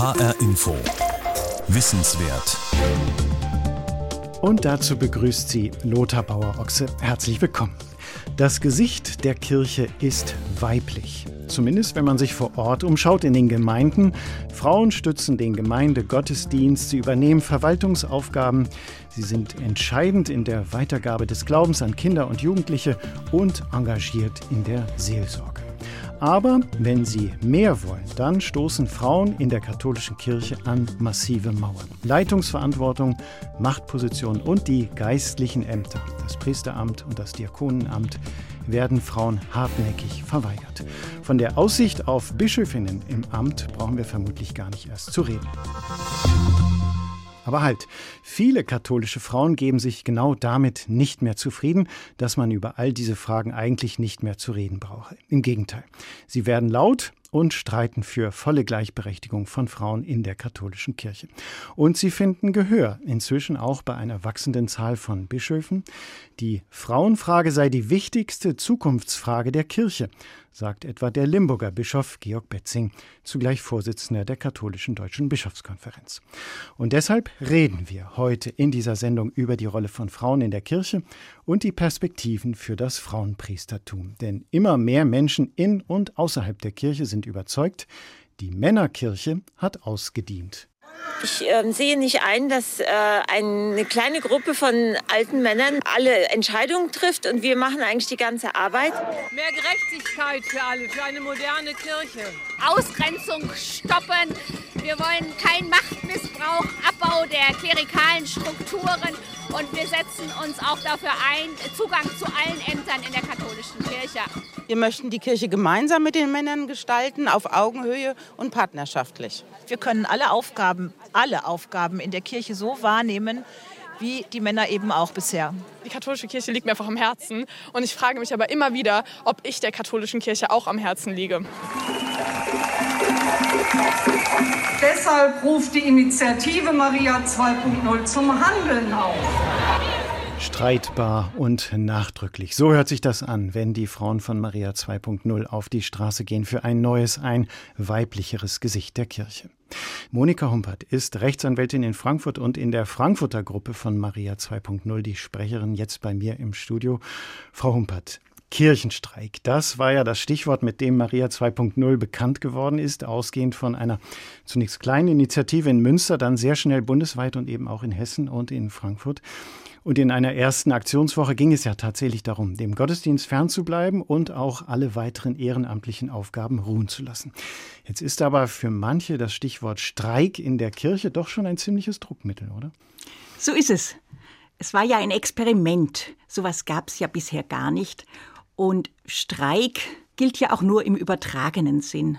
HR Info. Wissenswert. Und dazu begrüßt sie Lothar Bauer-Ochse. Herzlich willkommen. Das Gesicht der Kirche ist weiblich. Zumindest wenn man sich vor Ort umschaut in den Gemeinden. Frauen stützen den Gemeindegottesdienst, sie übernehmen Verwaltungsaufgaben, sie sind entscheidend in der Weitergabe des Glaubens an Kinder und Jugendliche und engagiert in der Seelsorge. Aber wenn sie mehr wollen, dann stoßen Frauen in der katholischen Kirche an massive Mauern. Leitungsverantwortung, Machtposition und die geistlichen Ämter, das Priesteramt und das Diakonenamt, werden Frauen hartnäckig verweigert. Von der Aussicht auf Bischöfinnen im Amt brauchen wir vermutlich gar nicht erst zu reden. Aber halt, viele katholische Frauen geben sich genau damit nicht mehr zufrieden, dass man über all diese Fragen eigentlich nicht mehr zu reden brauche. Im Gegenteil, sie werden laut und streiten für volle Gleichberechtigung von Frauen in der katholischen Kirche. Und sie finden Gehör, inzwischen auch bei einer wachsenden Zahl von Bischöfen. Die Frauenfrage sei die wichtigste Zukunftsfrage der Kirche, sagt etwa der Limburger Bischof Georg Betzing, zugleich Vorsitzender der Katholischen Deutschen Bischofskonferenz. Und deshalb reden wir heute in dieser Sendung über die Rolle von Frauen in der Kirche und die Perspektiven für das Frauenpriestertum. Denn immer mehr Menschen in und außerhalb der Kirche sind überzeugt, die Männerkirche hat ausgedient. Ich äh, sehe nicht ein, dass äh, eine kleine Gruppe von alten Männern alle Entscheidungen trifft und wir machen eigentlich die ganze Arbeit. Mehr Gerechtigkeit für alle, für eine moderne Kirche. Ausgrenzung stoppen. Wir wollen keinen Machtmissbrauch, Abbau der klerikalen Strukturen und wir setzen uns auch dafür ein, Zugang zu allen Ämtern in der katholischen Kirche. Wir möchten die Kirche gemeinsam mit den Männern gestalten, auf Augenhöhe und partnerschaftlich. Wir können alle Aufgaben, alle Aufgaben in der Kirche so wahrnehmen, wie die Männer eben auch bisher. Die katholische Kirche liegt mir einfach am Herzen und ich frage mich aber immer wieder, ob ich der katholischen Kirche auch am Herzen liege. Deshalb ruft die Initiative Maria 2.0 zum Handeln auf. Streitbar und nachdrücklich. So hört sich das an, wenn die Frauen von Maria 2.0 auf die Straße gehen für ein neues, ein weiblicheres Gesicht der Kirche. Monika Humpert ist Rechtsanwältin in Frankfurt und in der Frankfurter Gruppe von Maria 2.0, die Sprecherin jetzt bei mir im Studio. Frau Humpert, Kirchenstreik. Das war ja das Stichwort, mit dem Maria 2.0 bekannt geworden ist, ausgehend von einer zunächst kleinen Initiative in Münster, dann sehr schnell bundesweit und eben auch in Hessen und in Frankfurt. Und in einer ersten Aktionswoche ging es ja tatsächlich darum, dem Gottesdienst fernzubleiben und auch alle weiteren ehrenamtlichen Aufgaben ruhen zu lassen. Jetzt ist aber für manche das Stichwort Streik in der Kirche doch schon ein ziemliches Druckmittel, oder? So ist es. Es war ja ein Experiment. Sowas gab es ja bisher gar nicht. Und Streik gilt ja auch nur im übertragenen Sinn.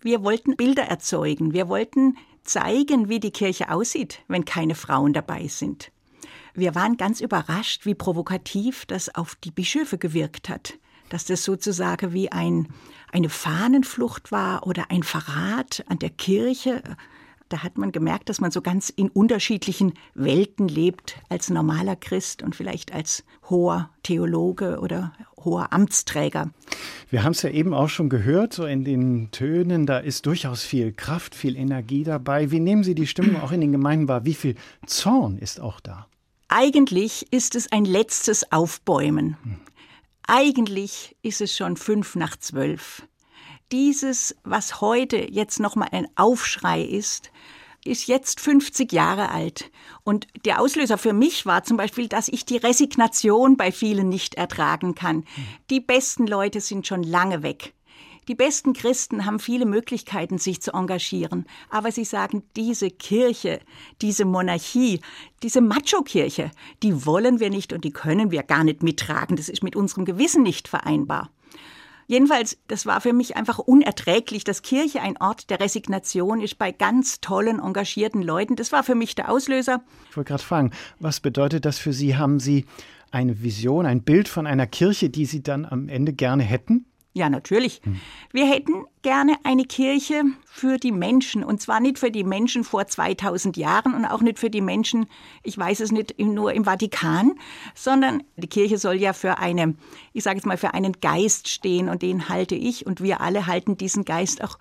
Wir wollten Bilder erzeugen. Wir wollten zeigen, wie die Kirche aussieht, wenn keine Frauen dabei sind. Wir waren ganz überrascht, wie provokativ das auf die Bischöfe gewirkt hat. Dass das sozusagen wie ein, eine Fahnenflucht war oder ein Verrat an der Kirche. Da hat man gemerkt, dass man so ganz in unterschiedlichen Welten lebt, als normaler Christ und vielleicht als hoher Theologe oder hoher Amtsträger. Wir haben es ja eben auch schon gehört, so in den Tönen, da ist durchaus viel Kraft, viel Energie dabei. Wie nehmen Sie die Stimmung auch in den Gemeinden wahr? Wie viel Zorn ist auch da? Eigentlich ist es ein letztes Aufbäumen. Eigentlich ist es schon fünf nach zwölf. Dieses, was heute jetzt nochmal ein Aufschrei ist, ist jetzt 50 Jahre alt. Und der Auslöser für mich war zum Beispiel, dass ich die Resignation bei vielen nicht ertragen kann. Die besten Leute sind schon lange weg. Die besten Christen haben viele Möglichkeiten, sich zu engagieren. Aber sie sagen, diese Kirche, diese Monarchie, diese Macho-Kirche, die wollen wir nicht und die können wir gar nicht mittragen. Das ist mit unserem Gewissen nicht vereinbar. Jedenfalls, das war für mich einfach unerträglich, dass Kirche ein Ort der Resignation ist bei ganz tollen, engagierten Leuten. Das war für mich der Auslöser. Ich wollte gerade fragen, was bedeutet das für Sie? Haben Sie eine Vision, ein Bild von einer Kirche, die Sie dann am Ende gerne hätten? Ja, natürlich. Hm. Wir hätten gerne eine Kirche für die Menschen. Und zwar nicht für die Menschen vor 2000 Jahren und auch nicht für die Menschen, ich weiß es nicht, nur im Vatikan, sondern die Kirche soll ja für eine, ich sage jetzt mal, für einen Geist stehen. Und den halte ich und wir alle halten diesen Geist auch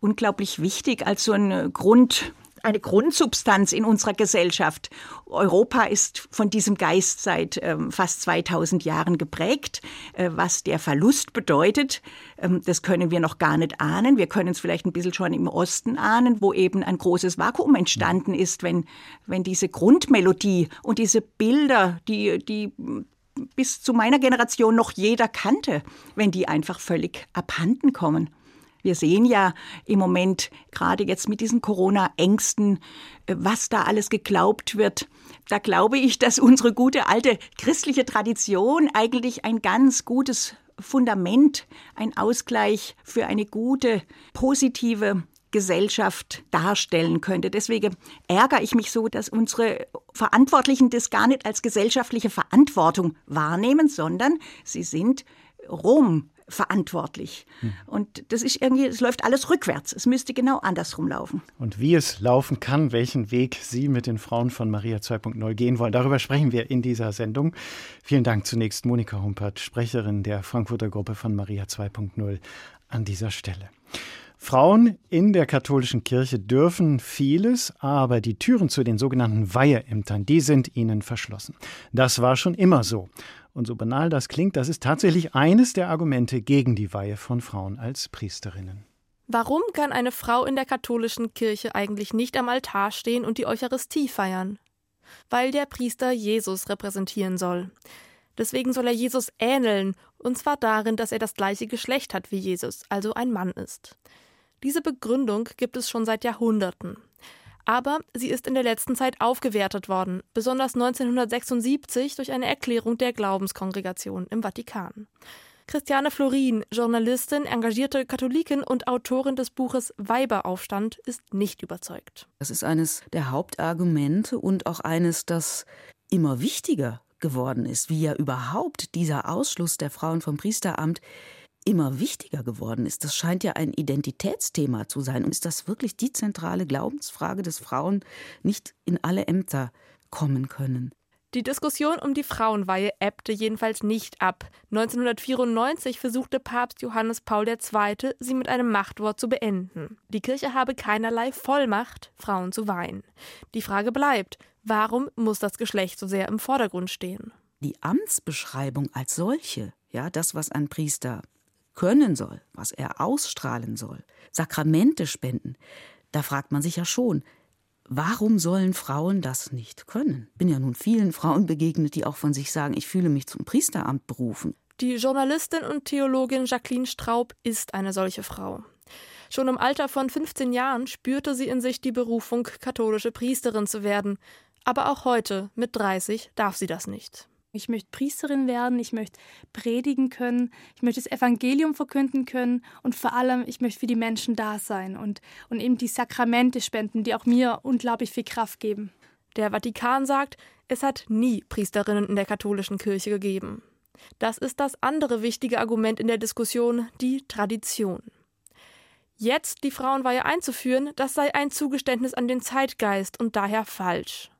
unglaublich wichtig als so ein Grund, eine Grundsubstanz in unserer Gesellschaft. Europa ist von diesem Geist seit ähm, fast 2000 Jahren geprägt. Äh, was der Verlust bedeutet, ähm, das können wir noch gar nicht ahnen. Wir können es vielleicht ein bisschen schon im Osten ahnen, wo eben ein großes Vakuum entstanden ist, wenn, wenn diese Grundmelodie und diese Bilder, die, die bis zu meiner Generation noch jeder kannte, wenn die einfach völlig abhanden kommen. Wir sehen ja im Moment, gerade jetzt mit diesen Corona-Ängsten, äh, was da alles geglaubt wird. Da glaube ich, dass unsere gute alte christliche Tradition eigentlich ein ganz gutes Fundament, ein Ausgleich für eine gute, positive Gesellschaft darstellen könnte. Deswegen ärgere ich mich so, dass unsere Verantwortlichen das gar nicht als gesellschaftliche Verantwortung wahrnehmen, sondern sie sind Rom verantwortlich. Hm. Und das ist irgendwie, es läuft alles rückwärts. Es müsste genau andersrum laufen. Und wie es laufen kann, welchen Weg Sie mit den Frauen von Maria 2.0 gehen wollen, darüber sprechen wir in dieser Sendung. Vielen Dank zunächst Monika Humpert, Sprecherin der Frankfurter Gruppe von Maria 2.0 an dieser Stelle. Frauen in der katholischen Kirche dürfen vieles, aber die Türen zu den sogenannten Weiheämtern, die sind ihnen verschlossen. Das war schon immer so. Und so banal das klingt, das ist tatsächlich eines der Argumente gegen die Weihe von Frauen als Priesterinnen. Warum kann eine Frau in der katholischen Kirche eigentlich nicht am Altar stehen und die Eucharistie feiern? Weil der Priester Jesus repräsentieren soll. Deswegen soll er Jesus ähneln, und zwar darin, dass er das gleiche Geschlecht hat wie Jesus, also ein Mann ist. Diese Begründung gibt es schon seit Jahrhunderten. Aber sie ist in der letzten Zeit aufgewertet worden, besonders 1976 durch eine Erklärung der Glaubenskongregation im Vatikan. Christiane Florin, Journalistin, engagierte Katholikin und Autorin des Buches Weiberaufstand, ist nicht überzeugt. Das ist eines der Hauptargumente und auch eines, das immer wichtiger geworden ist, wie ja überhaupt dieser Ausschluss der Frauen vom Priesteramt immer wichtiger geworden ist. Das scheint ja ein Identitätsthema zu sein. Und ist das wirklich die zentrale Glaubensfrage, dass Frauen nicht in alle Ämter kommen können? Die Diskussion um die Frauenweihe ebbte jedenfalls nicht ab. 1994 versuchte Papst Johannes Paul II., sie mit einem Machtwort zu beenden. Die Kirche habe keinerlei Vollmacht, Frauen zu weihen. Die Frage bleibt, warum muss das Geschlecht so sehr im Vordergrund stehen? Die Amtsbeschreibung als solche, ja, das, was ein Priester können soll, was er ausstrahlen soll, Sakramente spenden, da fragt man sich ja schon, warum sollen Frauen das nicht können? Bin ja nun vielen Frauen begegnet, die auch von sich sagen, ich fühle mich zum Priesteramt berufen. Die Journalistin und Theologin Jacqueline Straub ist eine solche Frau. Schon im Alter von 15 Jahren spürte sie in sich die Berufung, katholische Priesterin zu werden. Aber auch heute, mit 30, darf sie das nicht. Ich möchte Priesterin werden, ich möchte predigen können, ich möchte das Evangelium verkünden können und vor allem, ich möchte für die Menschen da sein und, und eben die Sakramente spenden, die auch mir unglaublich viel Kraft geben. Der Vatikan sagt, es hat nie Priesterinnen in der katholischen Kirche gegeben. Das ist das andere wichtige Argument in der Diskussion, die Tradition. Jetzt die Frauenweihe einzuführen, das sei ein Zugeständnis an den Zeitgeist und daher falsch.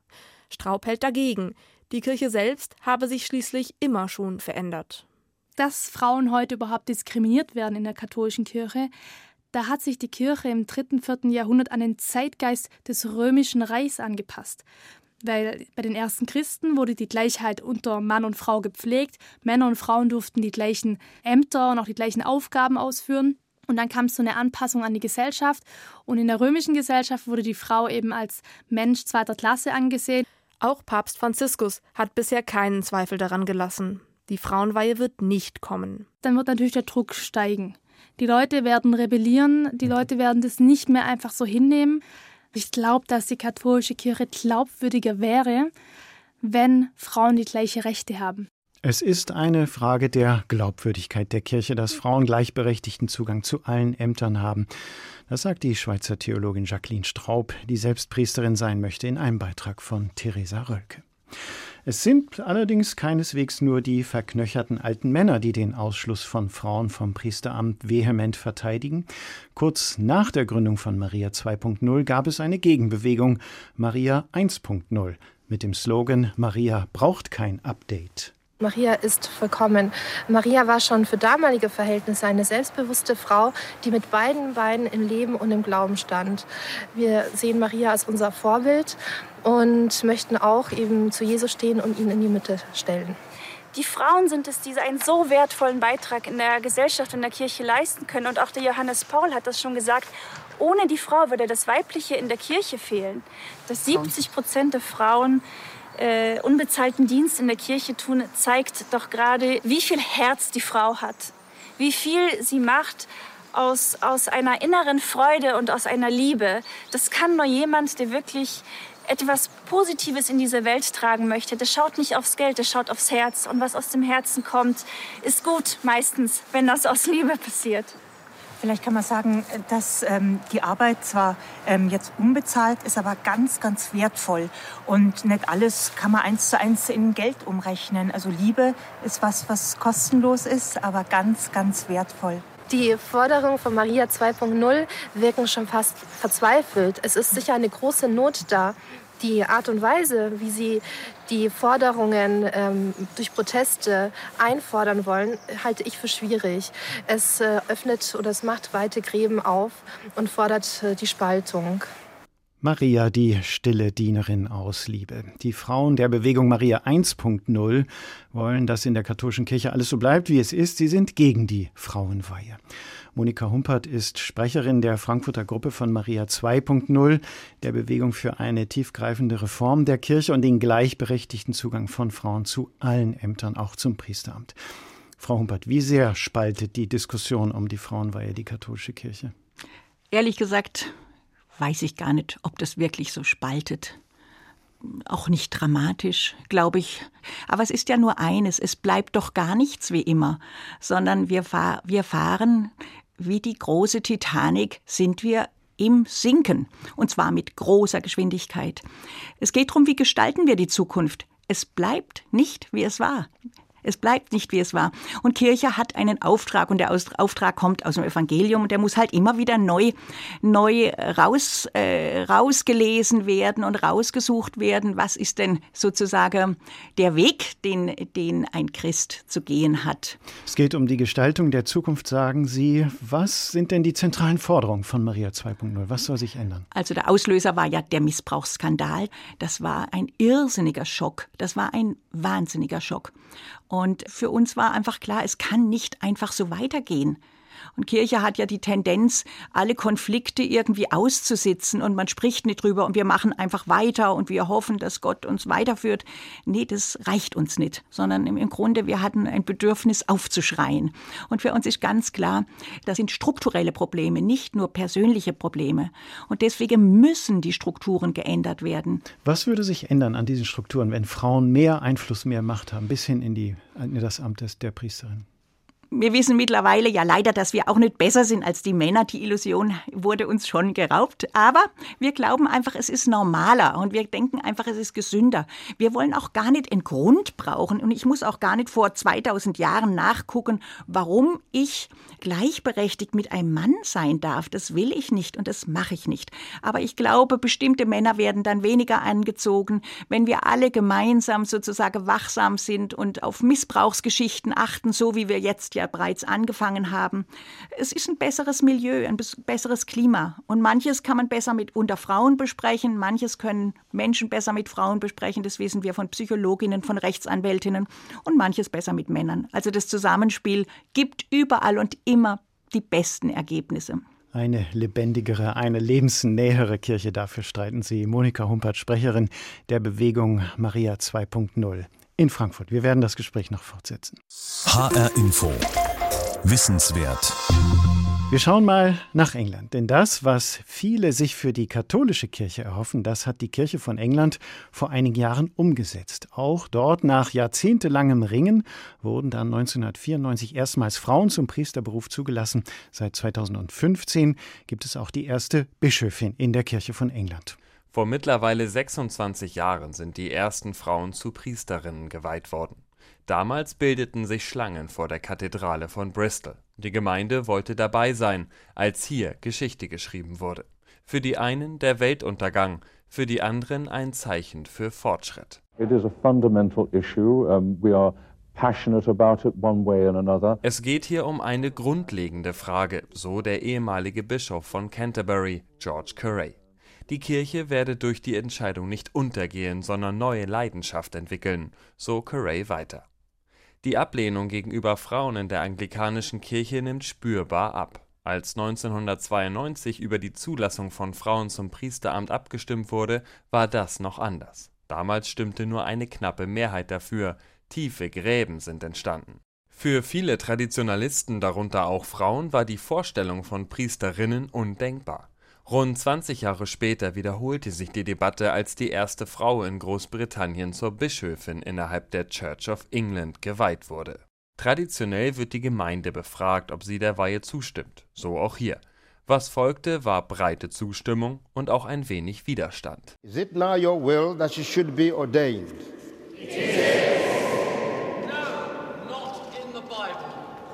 Straub hält dagegen. Die Kirche selbst habe sich schließlich immer schon verändert. Dass Frauen heute überhaupt diskriminiert werden in der katholischen Kirche, da hat sich die Kirche im dritten, vierten Jahrhundert an den Zeitgeist des römischen Reichs angepasst. Weil bei den ersten Christen wurde die Gleichheit unter Mann und Frau gepflegt. Männer und Frauen durften die gleichen Ämter und auch die gleichen Aufgaben ausführen. Und dann kam so eine Anpassung an die Gesellschaft. Und in der römischen Gesellschaft wurde die Frau eben als Mensch zweiter Klasse angesehen. Auch Papst Franziskus hat bisher keinen Zweifel daran gelassen. Die Frauenweihe wird nicht kommen. Dann wird natürlich der Druck steigen. Die Leute werden rebellieren, die Leute werden das nicht mehr einfach so hinnehmen. Ich glaube, dass die katholische Kirche glaubwürdiger wäre, wenn Frauen die gleiche Rechte haben. Es ist eine Frage der Glaubwürdigkeit der Kirche, dass Frauen gleichberechtigten Zugang zu allen Ämtern haben. Das sagt die Schweizer Theologin Jacqueline Straub, die selbst Priesterin sein möchte, in einem Beitrag von Theresa Rölke. Es sind allerdings keineswegs nur die verknöcherten alten Männer, die den Ausschluss von Frauen vom Priesteramt vehement verteidigen. Kurz nach der Gründung von Maria 2.0 gab es eine Gegenbewegung, Maria 1.0, mit dem Slogan Maria braucht kein Update. Maria ist vollkommen. Maria war schon für damalige Verhältnisse eine selbstbewusste Frau, die mit beiden Beinen im Leben und im Glauben stand. Wir sehen Maria als unser Vorbild und möchten auch eben zu Jesus stehen und ihn in die Mitte stellen. Die Frauen sind es, die einen so wertvollen Beitrag in der Gesellschaft und der Kirche leisten können. Und auch der Johannes Paul hat das schon gesagt. Ohne die Frau würde das Weibliche in der Kirche fehlen. Dass 70 Prozent der Frauen äh, unbezahlten Dienst in der Kirche tun, zeigt doch gerade, wie viel Herz die Frau hat, wie viel sie macht aus, aus einer inneren Freude und aus einer Liebe. Das kann nur jemand, der wirklich etwas Positives in diese Welt tragen möchte. Der schaut nicht aufs Geld, der schaut aufs Herz. Und was aus dem Herzen kommt, ist gut meistens, wenn das aus Liebe passiert. Vielleicht kann man sagen, dass ähm, die Arbeit zwar ähm, jetzt unbezahlt ist, aber ganz, ganz wertvoll. Und nicht alles kann man eins zu eins in Geld umrechnen. Also Liebe ist was, was kostenlos ist, aber ganz, ganz wertvoll. Die Forderungen von Maria 2.0 wirken schon fast verzweifelt. Es ist sicher eine große Not da die Art und Weise, wie sie die Forderungen ähm, durch Proteste einfordern wollen, halte ich für schwierig. Es äh, öffnet oder es macht weite Gräben auf und fordert äh, die Spaltung. Maria, die stille Dienerin aus Liebe. Die Frauen der Bewegung Maria 1.0 wollen, dass in der katholischen Kirche alles so bleibt, wie es ist. Sie sind gegen die Frauenweihe. Monika Humpert ist Sprecherin der Frankfurter Gruppe von Maria 2.0, der Bewegung für eine tiefgreifende Reform der Kirche und den gleichberechtigten Zugang von Frauen zu allen Ämtern, auch zum Priesteramt. Frau Humpert, wie sehr spaltet die Diskussion um die Frauenweihe die katholische Kirche? Ehrlich gesagt weiß ich gar nicht, ob das wirklich so spaltet auch nicht dramatisch, glaube ich. Aber es ist ja nur eines, es bleibt doch gar nichts wie immer, sondern wir, fahr wir fahren wie die große Titanic sind wir im Sinken. Und zwar mit großer Geschwindigkeit. Es geht darum, wie gestalten wir die Zukunft. Es bleibt nicht, wie es war. Es bleibt nicht, wie es war. Und Kirche hat einen Auftrag und der Auftrag kommt aus dem Evangelium und der muss halt immer wieder neu, neu raus, äh, rausgelesen werden und rausgesucht werden. Was ist denn sozusagen der Weg, den, den ein Christ zu gehen hat? Es geht um die Gestaltung der Zukunft, sagen Sie. Was sind denn die zentralen Forderungen von Maria 2.0? Was soll sich ändern? Also der Auslöser war ja der Missbrauchsskandal. Das war ein irrsinniger Schock. Das war ein wahnsinniger Schock. Und für uns war einfach klar, es kann nicht einfach so weitergehen. Und Kirche hat ja die Tendenz, alle Konflikte irgendwie auszusitzen und man spricht nicht drüber und wir machen einfach weiter und wir hoffen, dass Gott uns weiterführt. Nee, das reicht uns nicht, sondern im Grunde, wir hatten ein Bedürfnis aufzuschreien. Und für uns ist ganz klar, das sind strukturelle Probleme, nicht nur persönliche Probleme. Und deswegen müssen die Strukturen geändert werden. Was würde sich ändern an diesen Strukturen, wenn Frauen mehr Einfluss, mehr Macht haben, bis hin in, die, in das Amt der Priesterin? Wir wissen mittlerweile ja leider, dass wir auch nicht besser sind als die Männer. Die Illusion wurde uns schon geraubt. Aber wir glauben einfach, es ist normaler und wir denken einfach, es ist gesünder. Wir wollen auch gar nicht einen Grund brauchen und ich muss auch gar nicht vor 2000 Jahren nachgucken, warum ich gleichberechtigt mit einem Mann sein darf. Das will ich nicht und das mache ich nicht. Aber ich glaube, bestimmte Männer werden dann weniger angezogen, wenn wir alle gemeinsam sozusagen wachsam sind und auf Missbrauchsgeschichten achten, so wie wir jetzt ja bereits angefangen haben. Es ist ein besseres Milieu, ein besseres Klima. Und manches kann man besser mit unter Frauen besprechen, manches können Menschen besser mit Frauen besprechen, das wissen wir von Psychologinnen, von Rechtsanwältinnen und manches besser mit Männern. Also das Zusammenspiel gibt überall und immer die besten Ergebnisse. Eine lebendigere, eine lebensnähere Kirche. Dafür streiten Sie. Monika Humpert, Sprecherin der Bewegung Maria 2.0 in Frankfurt. Wir werden das Gespräch noch fortsetzen. HR Info. Wissenswert. Wir schauen mal nach England, denn das, was viele sich für die katholische Kirche erhoffen, das hat die Kirche von England vor einigen Jahren umgesetzt. Auch dort nach jahrzehntelangem Ringen wurden dann 1994 erstmals Frauen zum Priesterberuf zugelassen. Seit 2015 gibt es auch die erste Bischöfin in der Kirche von England. Vor mittlerweile 26 Jahren sind die ersten Frauen zu Priesterinnen geweiht worden. Damals bildeten sich Schlangen vor der Kathedrale von Bristol. Die Gemeinde wollte dabei sein, als hier Geschichte geschrieben wurde. Für die einen der Weltuntergang, für die anderen ein Zeichen für Fortschritt. It is a fundamental issue. Um, we are Es geht hier um eine grundlegende Frage, so der ehemalige Bischof von Canterbury, George Curray. Die Kirche werde durch die Entscheidung nicht untergehen, sondern neue Leidenschaft entwickeln, so Curray weiter. Die Ablehnung gegenüber Frauen in der anglikanischen Kirche nimmt spürbar ab. Als 1992 über die Zulassung von Frauen zum Priesteramt abgestimmt wurde, war das noch anders. Damals stimmte nur eine knappe Mehrheit dafür, tiefe Gräben sind entstanden. Für viele Traditionalisten, darunter auch Frauen, war die Vorstellung von Priesterinnen undenkbar. Rund 20 Jahre später wiederholte sich die Debatte, als die erste Frau in Großbritannien zur Bischöfin innerhalb der Church of England geweiht wurde. Traditionell wird die Gemeinde befragt, ob sie der Weihe zustimmt, so auch hier. Was folgte, war breite Zustimmung und auch ein wenig Widerstand. Is it now your will that she should be ordained?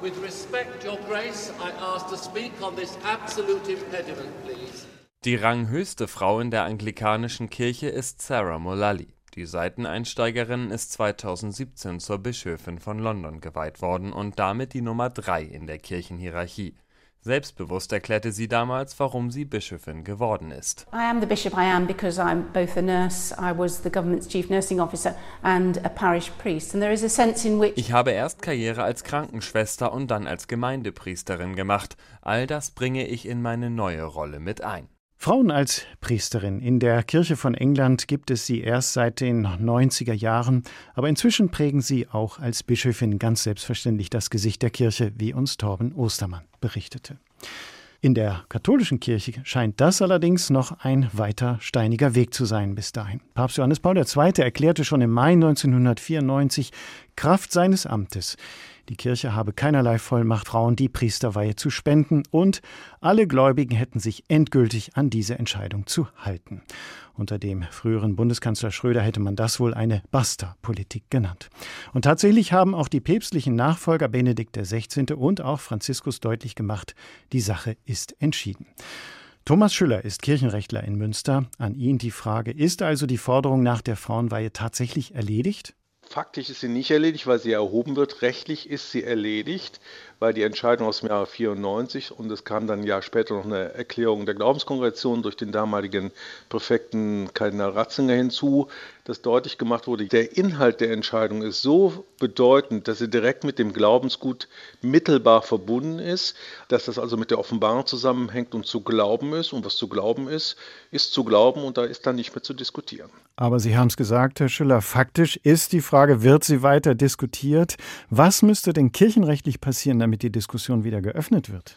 With respect, Your Grace, I ask to speak on this absolute impediment, please. Die ranghöchste Frau in der anglikanischen Kirche ist Sarah Mullally. Die Seiteneinsteigerin ist 2017 zur Bischöfin von London geweiht worden und damit die Nummer drei in der Kirchenhierarchie. Selbstbewusst erklärte sie damals, warum sie Bischöfin geworden ist. I am the bishop I am because I'm both a nurse, I was the government's chief nursing officer and a parish priest and there is a sense in which Ich habe erst Karriere als Krankenschwester und dann als Gemeindepriesterin gemacht. All das bringe ich in meine neue Rolle mit ein. Frauen als Priesterin. In der Kirche von England gibt es sie erst seit den 90er Jahren, aber inzwischen prägen sie auch als Bischöfin ganz selbstverständlich das Gesicht der Kirche, wie uns Torben Ostermann berichtete. In der katholischen Kirche scheint das allerdings noch ein weiter steiniger Weg zu sein bis dahin. Papst Johannes Paul II. erklärte schon im Mai 1994 Kraft seines Amtes, die Kirche habe keinerlei Vollmacht, Frauen die Priesterweihe zu spenden und alle Gläubigen hätten sich endgültig an diese Entscheidung zu halten. Unter dem früheren Bundeskanzler Schröder hätte man das wohl eine Basta-Politik genannt. Und tatsächlich haben auch die päpstlichen Nachfolger Benedikt XVI. und auch Franziskus deutlich gemacht, die Sache ist entschieden. Thomas Schüller ist Kirchenrechtler in Münster. An ihn die Frage, ist also die Forderung nach der Frauenweihe tatsächlich erledigt? Faktisch ist sie nicht erledigt, weil sie erhoben wird. Rechtlich ist sie erledigt, weil die Entscheidung aus dem Jahre 94 und es kam dann ein Jahr später noch eine Erklärung der Glaubenskongregation durch den damaligen Präfekten Kardinal Ratzinger hinzu, dass deutlich gemacht wurde, der Inhalt der Entscheidung ist so bedeutend, dass sie direkt mit dem Glaubensgut mittelbar verbunden ist, dass das also mit der Offenbarung zusammenhängt und zu glauben ist. Und was zu glauben ist, ist zu glauben und da ist dann nicht mehr zu diskutieren. Aber Sie haben es gesagt, Herr Schüller, faktisch ist die Frage, wird sie weiter diskutiert? Was müsste denn kirchenrechtlich passieren, damit die Diskussion wieder geöffnet wird?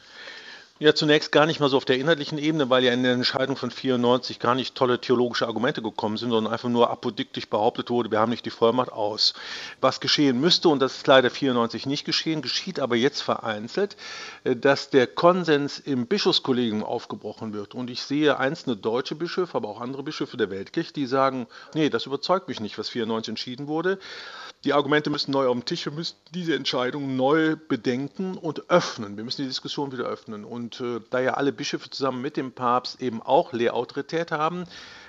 Ja, zunächst gar nicht mal so auf der inhaltlichen Ebene, weil ja in der Entscheidung von 94 gar nicht tolle theologische Argumente gekommen sind, sondern einfach nur apodiktisch behauptet wurde, wir haben nicht die Vollmacht aus. Was geschehen müsste, und das ist leider 94 nicht geschehen, geschieht aber jetzt vereinzelt, äh, dass der Konsens im Bischofskollegium aufgebrochen wird. Und ich sehe einzelne deutsche Bischöfe, aber auch andere Bischöfe der Weltkirche, die sagen, nee, das überzeugt mich nicht, was 94 entschieden wurde. Die Argumente müssen neu auf den Tisch, wir müssen diese Entscheidung neu bedenken und öffnen. Wir müssen die Diskussion wieder öffnen. Und äh, da ja alle Bischöfe zusammen mit dem Papst eben auch Lehrautorität haben,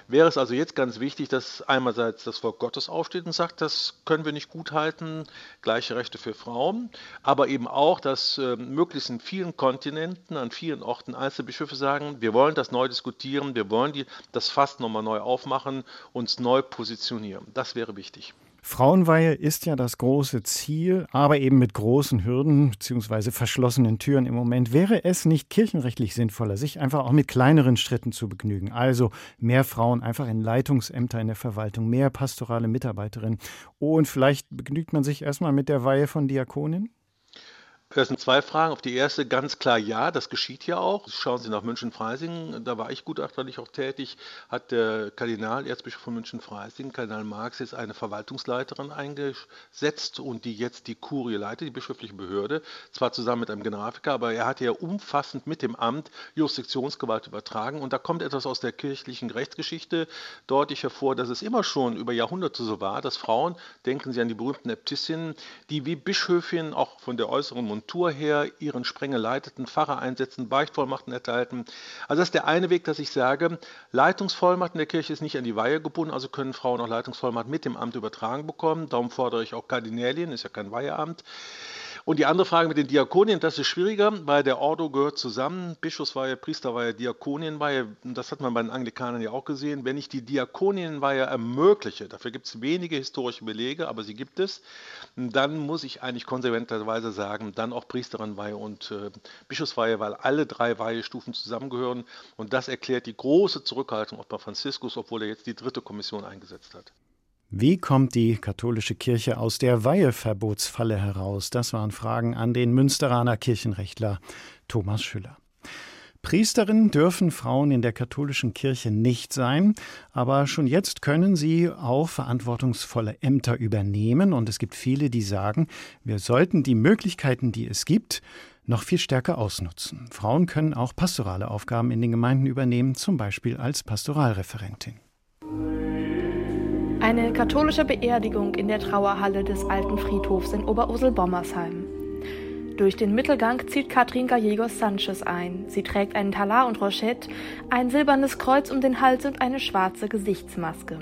wäre es also jetzt ganz wichtig, dass einerseits das Volk Gottes aufsteht und sagt, das können wir nicht gut halten, gleiche Rechte für Frauen, aber eben auch, dass äh, möglichst in vielen Kontinenten, an vielen Orten Einzelbischöfe sagen, wir wollen das neu diskutieren, wir wollen die, das Fass nochmal neu aufmachen, uns neu positionieren. Das wäre wichtig. Frauenweihe ist ja das große Ziel, aber eben mit großen Hürden bzw. verschlossenen Türen im Moment. Wäre es nicht kirchenrechtlich sinnvoller, sich einfach auch mit kleineren Schritten zu begnügen? Also mehr Frauen einfach in Leitungsämter in der Verwaltung, mehr pastorale Mitarbeiterinnen. und vielleicht begnügt man sich erstmal mit der Weihe von Diakoninnen? Das sind zwei Fragen. Auf die erste ganz klar ja, das geschieht ja auch. Schauen Sie nach München-Freising, da war ich gutachterlich auch tätig, hat der Kardinal, Erzbischof von München-Freising, Kardinal Marx, jetzt eine Verwaltungsleiterin eingesetzt und die jetzt die Kurie leitet, die bischöfliche Behörde, zwar zusammen mit einem Generalvikar, aber er hat ja umfassend mit dem Amt Jurisdiktionsgewalt übertragen und da kommt etwas aus der kirchlichen Rechtsgeschichte deutlich hervor, dass es immer schon über Jahrhunderte so war, dass Frauen, denken Sie an die berühmten Äbtissinnen, die wie Bischöfinnen auch von der äußeren Struktur her ihren Sprengel leiteten, Pfarrer einsetzen, Beichtvollmachten erteilten. Also das ist der eine Weg, dass ich sage, Leitungsvollmacht in der Kirche ist nicht an die Weihe gebunden, also können Frauen auch Leitungsvollmacht mit dem Amt übertragen bekommen. Darum fordere ich auch Kardinälien, ist ja kein Weiheamt. Und die andere Frage mit den Diakonien, das ist schwieriger, weil der Ordo gehört zusammen. Bischofsweihe, Priesterweihe, Diakonienweihe. Das hat man bei den Anglikanern ja auch gesehen. Wenn ich die Diakonienweihe ermögliche, dafür gibt es wenige historische Belege, aber sie gibt es, dann muss ich eigentlich konsequenterweise sagen, dann auch Priesterinweihe und äh, Bischofsweihe, weil alle drei Weihestufen zusammengehören. Und das erklärt die große Zurückhaltung auch bei Franziskus, obwohl er jetzt die dritte Kommission eingesetzt hat. Wie kommt die katholische Kirche aus der Weiheverbotsfalle heraus? Das waren Fragen an den Münsteraner Kirchenrechtler Thomas Schüller. Priesterinnen dürfen Frauen in der katholischen Kirche nicht sein, aber schon jetzt können sie auch verantwortungsvolle Ämter übernehmen und es gibt viele, die sagen, wir sollten die Möglichkeiten, die es gibt, noch viel stärker ausnutzen. Frauen können auch pastorale Aufgaben in den Gemeinden übernehmen, zum Beispiel als Pastoralreferentin. Eine katholische Beerdigung in der Trauerhalle des alten Friedhofs in Oberursel-Bommersheim. Durch den Mittelgang zieht Katrin Gallegos Sanchez ein. Sie trägt einen Talar und Rochette, ein silbernes Kreuz um den Hals und eine schwarze Gesichtsmaske.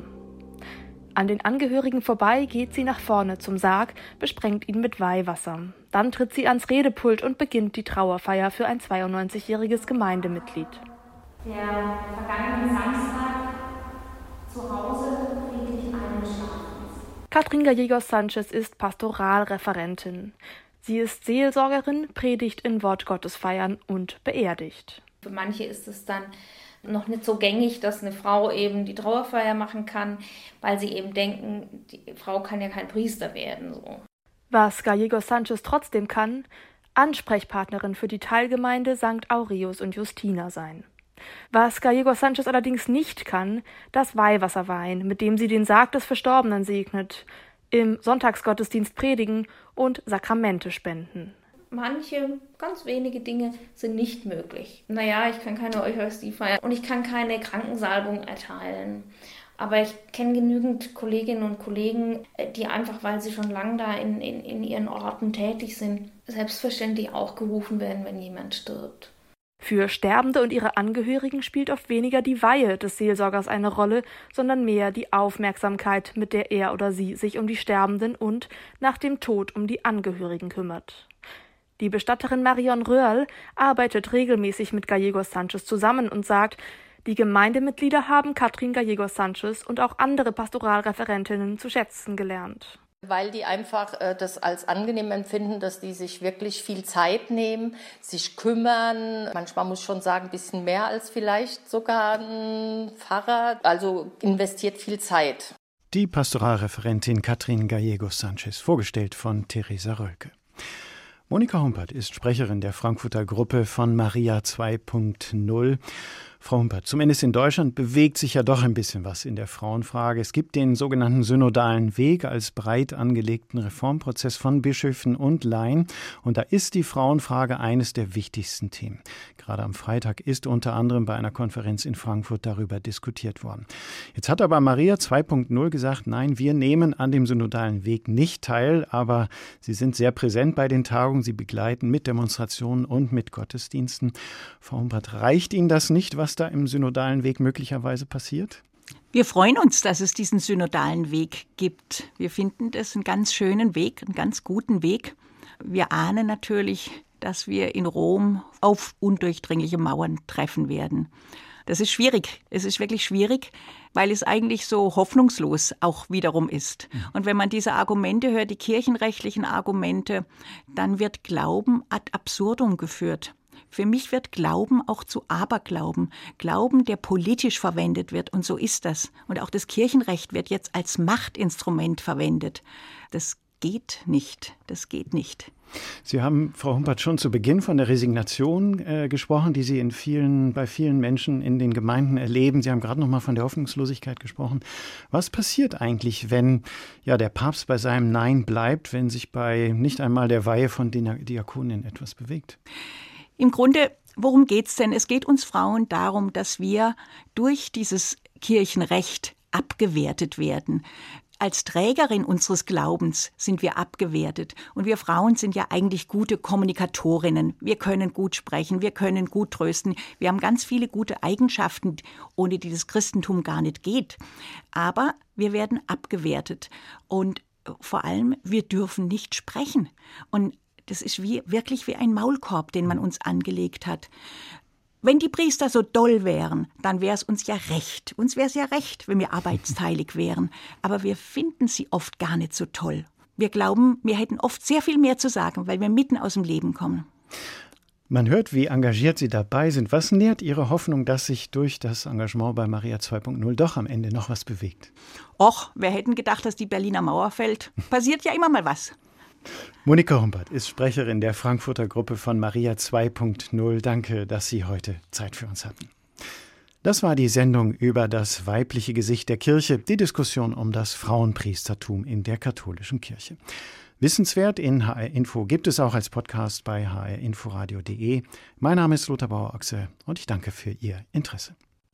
An den Angehörigen vorbei geht sie nach vorne zum Sarg, besprengt ihn mit Weihwasser. Dann tritt sie ans Redepult und beginnt die Trauerfeier für ein 92-jähriges Gemeindemitglied. Der vergangene Samstag zu Hause Katrin Gallegos Sanchez ist Pastoralreferentin. Sie ist Seelsorgerin, predigt in Wort Gottes feiern und beerdigt. Für manche ist es dann noch nicht so gängig, dass eine Frau eben die Trauerfeier machen kann, weil sie eben denken, die Frau kann ja kein Priester werden. So. Was Gallegos Sanchez trotzdem kann, Ansprechpartnerin für die Teilgemeinde St. Aureus und Justina sein. Was Gallego Sanchez allerdings nicht kann, das Weihwasserwein, mit dem sie den Sarg des Verstorbenen segnet, im Sonntagsgottesdienst predigen und Sakramente spenden. Manche, ganz wenige Dinge sind nicht möglich. Naja, ich kann keine Eucharistie feiern und ich kann keine Krankensalbung erteilen. Aber ich kenne genügend Kolleginnen und Kollegen, äh, die einfach, weil sie schon lange da in, in, in ihren Orten tätig sind, selbstverständlich auch gerufen werden, wenn jemand stirbt. Für Sterbende und ihre Angehörigen spielt oft weniger die Weihe des Seelsorgers eine Rolle, sondern mehr die Aufmerksamkeit, mit der er oder sie sich um die Sterbenden und nach dem Tod um die Angehörigen kümmert. Die Bestatterin Marion Röhrl arbeitet regelmäßig mit Gallegos Sanchez zusammen und sagt, die Gemeindemitglieder haben Katrin Gallegos Sanchez und auch andere Pastoralreferentinnen zu schätzen gelernt weil die einfach äh, das als angenehm empfinden, dass die sich wirklich viel Zeit nehmen, sich kümmern. Manchmal muss ich schon sagen, ein bisschen mehr als vielleicht sogar ein Pfarrer. Also investiert viel Zeit. Die Pastoralreferentin Katrin Gallegos Sanchez, vorgestellt von Theresa Rölke. Monika Humpert ist Sprecherin der Frankfurter Gruppe von Maria 2.0. Frau Humpert, zumindest in Deutschland bewegt sich ja doch ein bisschen was in der Frauenfrage. Es gibt den sogenannten synodalen Weg als breit angelegten Reformprozess von Bischöfen und Laien. Und da ist die Frauenfrage eines der wichtigsten Themen. Gerade am Freitag ist unter anderem bei einer Konferenz in Frankfurt darüber diskutiert worden. Jetzt hat aber Maria 2.0 gesagt, nein, wir nehmen an dem synodalen Weg nicht teil, aber sie sind sehr präsent bei den Tagungen, sie begleiten mit Demonstrationen und mit Gottesdiensten. Frau Humpert, reicht Ihnen das nicht, was was da im synodalen Weg möglicherweise passiert? Wir freuen uns, dass es diesen synodalen Weg gibt. Wir finden das einen ganz schönen Weg, einen ganz guten Weg. Wir ahnen natürlich, dass wir in Rom auf undurchdringliche Mauern treffen werden. Das ist schwierig. Es ist wirklich schwierig, weil es eigentlich so hoffnungslos auch wiederum ist. Mhm. Und wenn man diese Argumente hört, die kirchenrechtlichen Argumente, dann wird Glauben ad absurdum geführt. Für mich wird Glauben auch zu Aberglauben. Glauben, der politisch verwendet wird. Und so ist das. Und auch das Kirchenrecht wird jetzt als Machtinstrument verwendet. Das geht nicht. Das geht nicht. Sie haben, Frau Humpert, schon zu Beginn von der Resignation äh, gesprochen, die Sie in vielen, bei vielen Menschen in den Gemeinden erleben. Sie haben gerade noch mal von der Hoffnungslosigkeit gesprochen. Was passiert eigentlich, wenn ja der Papst bei seinem Nein bleibt, wenn sich bei nicht einmal der Weihe von Diakonien etwas bewegt? Im Grunde, worum geht es denn? Es geht uns Frauen darum, dass wir durch dieses Kirchenrecht abgewertet werden. als Trägerin unseres Glaubens sind wir abgewertet. Und wir Frauen sind ja eigentlich gute Kommunikatorinnen. Wir können gut sprechen, wir können gut trösten. Wir haben ganz viele gute Eigenschaften, ohne die das Christentum gar nicht geht. Aber wir werden abgewertet. Und vor allem, wir dürfen nicht sprechen. Und das ist wie, wirklich wie ein Maulkorb, den man uns angelegt hat. Wenn die Priester so doll wären, dann wäre es uns ja recht. Uns wäre es ja recht, wenn wir arbeitsteilig wären. Aber wir finden sie oft gar nicht so toll. Wir glauben, wir hätten oft sehr viel mehr zu sagen, weil wir mitten aus dem Leben kommen. Man hört, wie engagiert Sie dabei sind. Was nährt Ihre Hoffnung, dass sich durch das Engagement bei Maria 2.0 doch am Ende noch was bewegt? Och, wer hätten gedacht, dass die Berliner Mauer fällt? Passiert ja immer mal was. Monika Humpert ist Sprecherin der Frankfurter Gruppe von Maria 2.0. Danke, dass Sie heute Zeit für uns hatten. Das war die Sendung über das weibliche Gesicht der Kirche, die Diskussion um das Frauenpriestertum in der katholischen Kirche. Wissenswert in HR Info gibt es auch als Podcast bei hrinforadio.de. Mein Name ist Lothar Bauer-Ochse und ich danke für Ihr Interesse.